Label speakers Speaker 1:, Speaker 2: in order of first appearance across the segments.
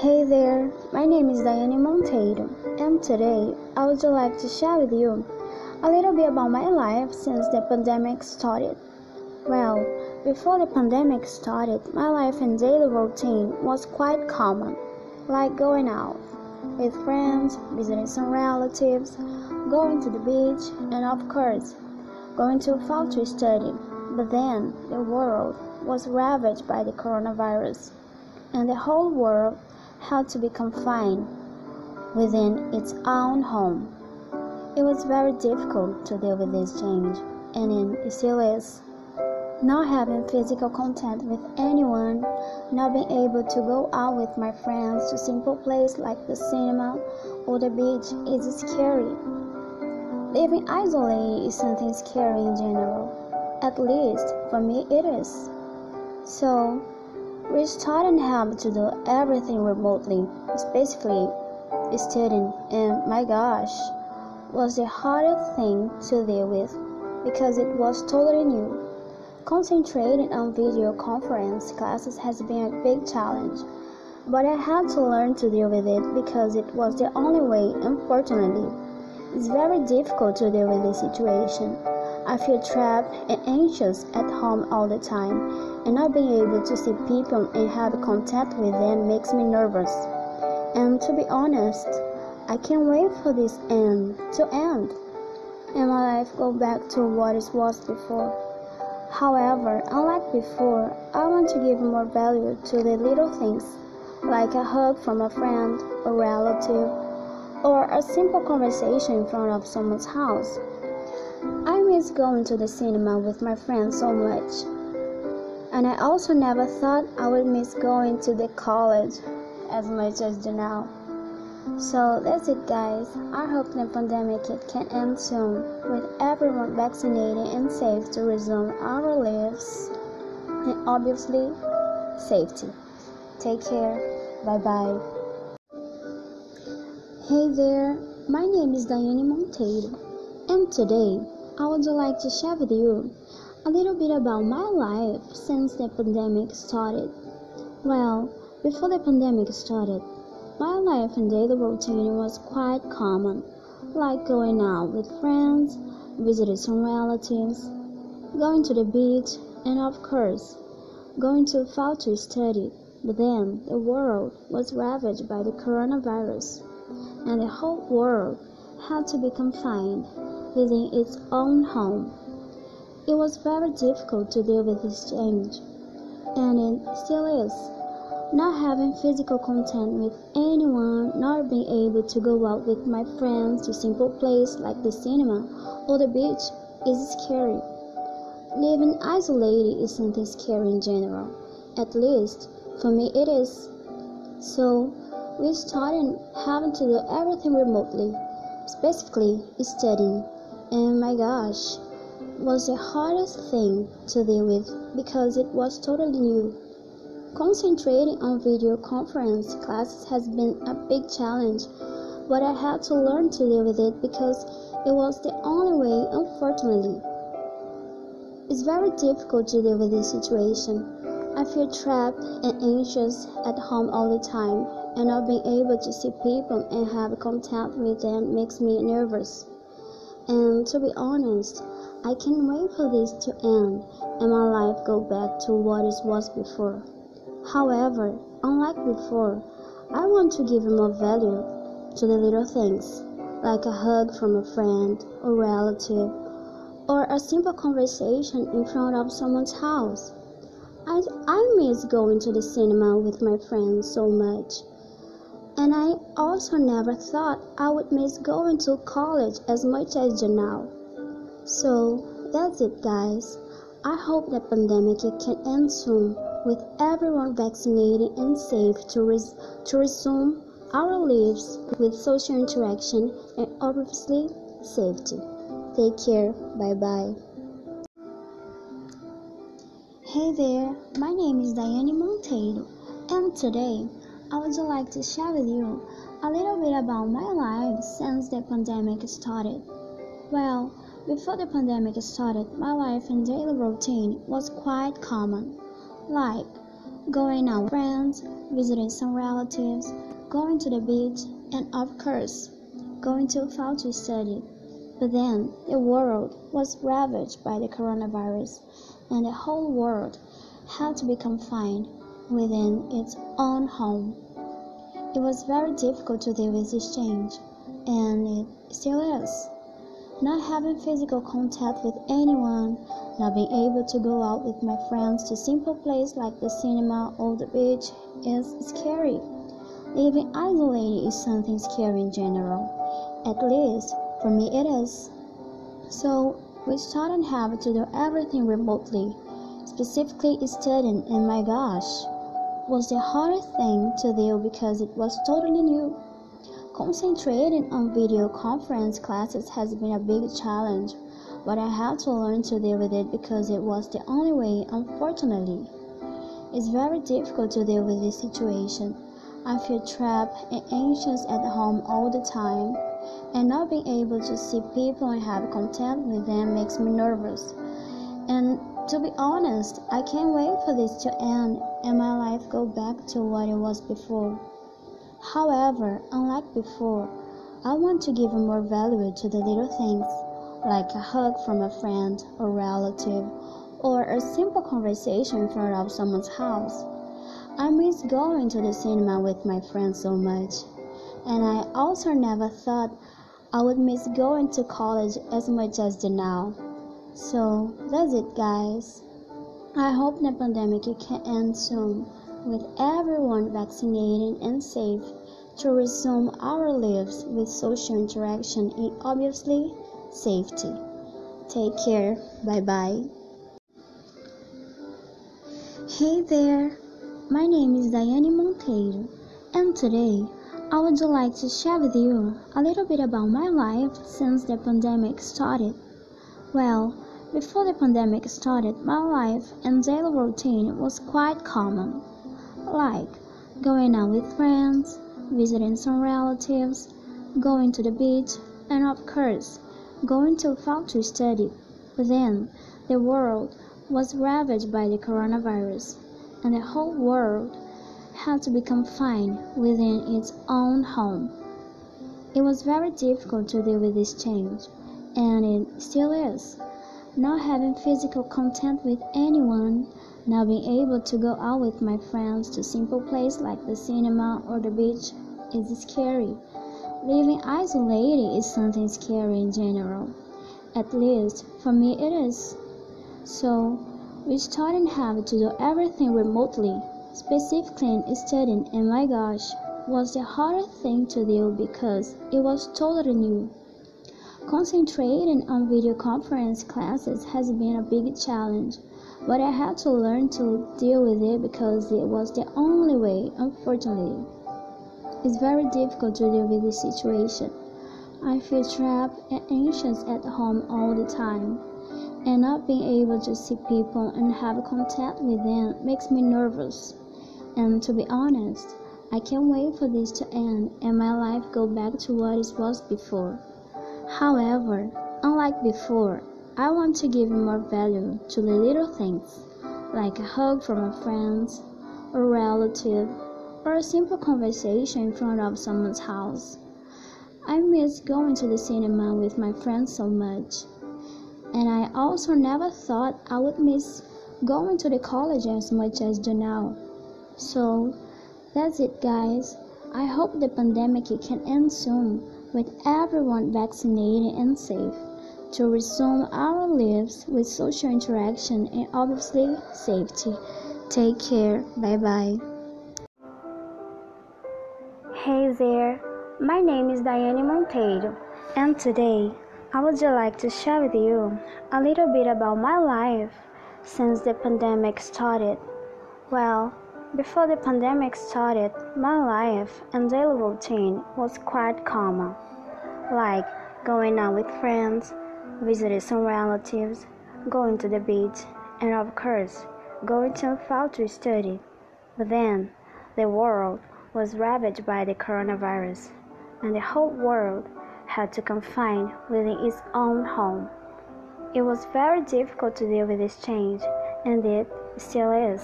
Speaker 1: Hey there, my name is Diane Monteiro, and today I would like to share with you a little bit about my life since the pandemic started. Well, before the pandemic started, my life and daily routine was quite common, like going out with friends, visiting some relatives, going to the beach, and of course, going to a to study. But then the world was ravaged by the coronavirus, and the whole world had to be confined within its own home. It was very difficult to deal with this change, and it still is. Not having physical contact with anyone, not being able to go out with my friends to simple places like the cinema or the beach is scary. Living isolated is something scary in general. At least for me it is. So we started having to do everything remotely, especially studying, and my gosh, was the hardest thing to deal with because it was totally new. Concentrating on video conference classes has been a big challenge, but I had to learn to deal with it because it was the only way, unfortunately. It's very difficult to deal with this situation. I feel trapped and anxious at home all the time, and not being able to see people and have contact with them makes me nervous. And to be honest, I can't wait for this end to end and my life go back to what it was before. However, unlike before, I want to give more value to the little things, like a hug from a friend, a relative, or a simple conversation in front of someone's house. I miss going to the cinema with my friends so much. And I also never thought I would miss going to the college as much as do now. So that's it, guys. I hope the pandemic can end soon, with everyone vaccinated and safe to resume our lives, and obviously, safety. Take care. Bye bye. Hey there, my name is Diane Monteiro, and today I would like to share with you a little bit about my life since the pandemic started. Well, before the pandemic started, my life and daily routine was quite common, like going out with friends, visiting some relatives, going to the beach, and of course, going to fall to study. But then the world was ravaged by the coronavirus, and the whole world had to be confined within its own home. It was very difficult to deal with this change, and it still is. Not having physical contact with anyone, not being able to go out with my friends to simple places like the cinema or the beach is scary. Living isolated is something scary in general. At least for me it is. So we started having to do everything remotely, specifically studying. And my gosh, was the hardest thing to deal with because it was totally new. Concentrating on video conference classes has been a big challenge, but I had to learn to deal with it because it was the only way, unfortunately. It's very difficult to deal with this situation. I feel trapped and anxious at home all the time, and not being able to see people and have contact with them makes me nervous. And to be honest, I can't wait for this to end and my life go back to what it was before. However, unlike before, I want to give more value to the little things, like a hug from a friend or relative, or a simple conversation in front of someone's house. I, I miss going to the cinema with my friends so much. And I also never thought I would miss going to college as much as do now. So that's it, guys. I hope the pandemic can end soon with everyone vaccinated and safe to, res- to resume our lives with social interaction and obviously safety. Take care. Bye bye. Hey there, my name is Diane Monteiro, and today I would like to share with you a little bit about my life since the pandemic started. Well, before the pandemic started, my life and daily routine was quite common like going out with friends, visiting some relatives, going to the beach, and of course, going to fall to study. But then the world was ravaged by the coronavirus, and the whole world had to be confined within its own home. It was very difficult to deal with this change, and it still is. Not having physical contact with anyone, not being able to go out with my friends to simple places like the cinema or the beach is scary. Living isolated is something scary in general. At least for me it is. So we started having to do everything remotely, specifically studying and my gosh, was the hardest thing to do because it was totally new. Concentrating on video conference classes has been a big challenge, but I had to learn to deal with it because it was the only way, unfortunately. It's very difficult to deal with this situation. I feel trapped and anxious at home all the time, and not being able to see people and have contact with them makes me nervous. And to be honest, I can't wait for this to end and my life go back to what it was before. However, unlike before, I want to give more value to the little things, like a hug from a friend or relative, or a simple conversation in front of someone's house. I miss going to the cinema with my friends so much, and I also never thought I would miss going to college as much as now. So that's it, guys. I hope the pandemic can end soon with everyone vaccinated and safe to resume our lives with social interaction and obviously safety. Take care. Bye bye. Hey there, my name is Diane Monteiro, and today I would like to share with you a little bit about my life since the pandemic started. Well, before the pandemic started, my life and daily routine was quite common like going out with friends, visiting some relatives, going to the beach, and of course, going to fall to study. But then, the world was ravaged by the coronavirus, and the whole world had to be confined within its own home. It was very difficult to deal with this change, and it still is. Not having physical contact with anyone not being able to go out with my friends to simple places like the cinema or the beach is scary. Living isolated is something scary in general. At least for me it is. So we started having to do everything remotely, specifically in studying and my gosh, was the hardest thing to do because it was totally new. Concentrating on video conference classes has been a big challenge but I had to learn to deal with it because it was the only way, unfortunately. It's very difficult to deal with this situation. I feel trapped and anxious at home all the time, and not being able to see people and have contact with them makes me nervous. And to be honest, I can't wait for this to end and my life go back to what it was before. However, unlike before, I want to give more value to the little things, like a hug from a friend, a relative, or a simple conversation in front of someone's house. I miss going to the cinema with my friends so much, and I also never thought I would miss going to the college as much as do now. So that's it, guys. I hope the pandemic can end soon with everyone vaccinated and safe to resume our lives with social interaction and obviously safety. Take care. Bye bye.
Speaker 2: Hey there, my name is Diane Monteiro, and today I would like to share with you a little bit about my life since the pandemic started. Well, before the pandemic started, my life and daily routine was quite common, like going out with friends, visiting some relatives, going to the beach, and of course, going to fall to study. But then, the world was ravaged by the coronavirus, and the whole world had to confine within its own home. It was very difficult to deal with this change, and it still is.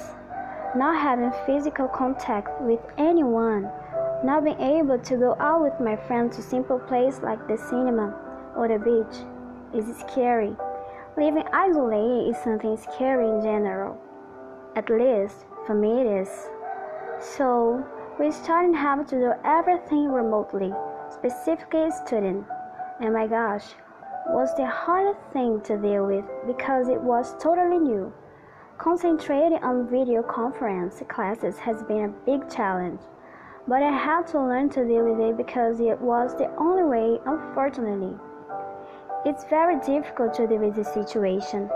Speaker 2: Not having physical contact with anyone, not being able to go out with my friends to simple places like the cinema or the beach is scary. Living isolated is something scary in general. At least for me it is. So we started having to do everything remotely, specifically studying. And my gosh, was the hardest thing to deal with because it was totally new. Concentrating on video conference classes has been a big challenge, but I had to learn to deal with it because it was the only way, unfortunately. It's very difficult to deal with the situation.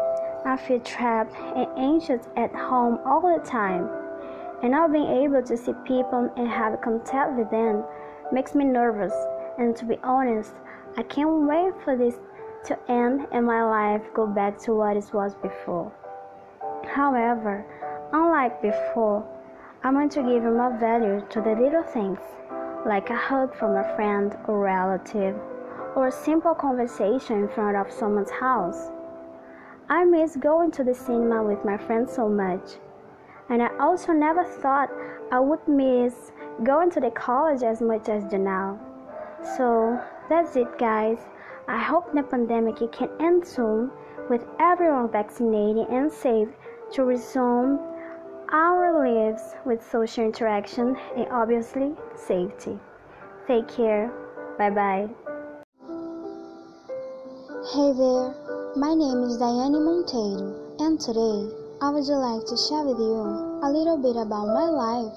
Speaker 2: I feel trapped and anxious at home all the time, and not being able to see people and have contact with them makes me nervous. And to be honest, I can't wait for this to end and my life go back to what it was before. However, unlike before, I want to give more value to the little things, like a hug from a friend or relative, or a simple conversation in front of someone's house. I miss going to the cinema with my friends so much, and I also never thought I would miss going to the college as much as do now. So that's it, guys. I hope the pandemic can end soon with everyone vaccinated and safe to resume our lives with social interaction and obviously safety. Take care. Bye bye.
Speaker 1: Hey there, my name is Diane Monteiro, and today I would like to share with you a little bit about my life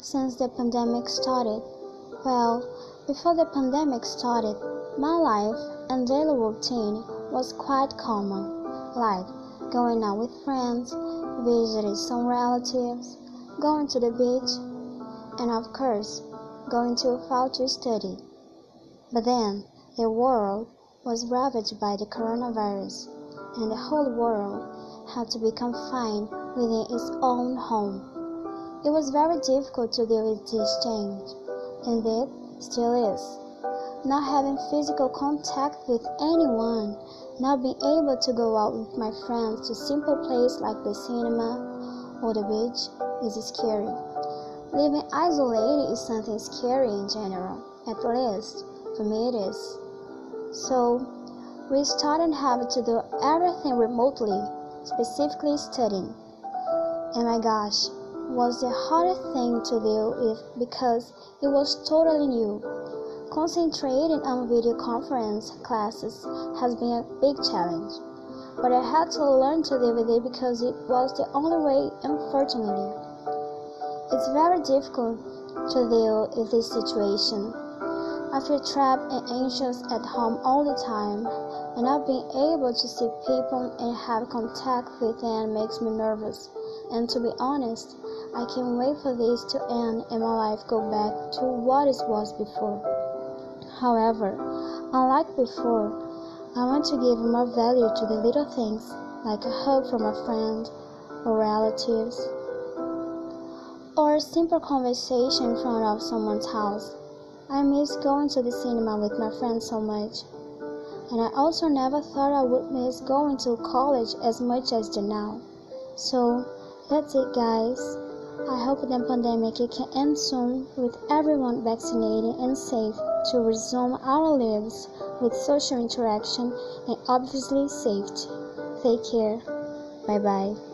Speaker 1: since the pandemic started. Well, before the pandemic started, my life and daily routine was quite common, like going out with friends, visiting some relatives, going to the beach, and of course, going to a fall to study. But then, the world was ravaged by the coronavirus, and the whole world had to be confined within its own home. It was very difficult to deal with this change, and it still is not having physical contact with anyone, not being able to go out with my friends to simple places like the cinema or the beach is scary. Living isolated is something scary in general, at least for me it is. So, we started having to do everything remotely, specifically studying. And my gosh, was the hardest thing to deal with because it was totally new. Concentrating on video conference classes has been a big challenge, but I had to learn to deal with it because it was the only way, unfortunately. It's very difficult to deal with this situation. I feel trapped and anxious at home all the time, and not being able to see people and have contact with them makes me nervous. And to be honest, I can't wait for this to end and my life go back to what it was before. However, unlike before, I want to give more value to the little things, like a hug from a friend or relatives, or a simple conversation in front of someone's house. I miss going to the cinema with my friends so much, and I also never thought I would miss going to college as much as do now. So that's it, guys. I hope the pandemic can end soon with everyone vaccinated and safe to resume our lives with social interaction and obviously safety. Take care. Bye bye.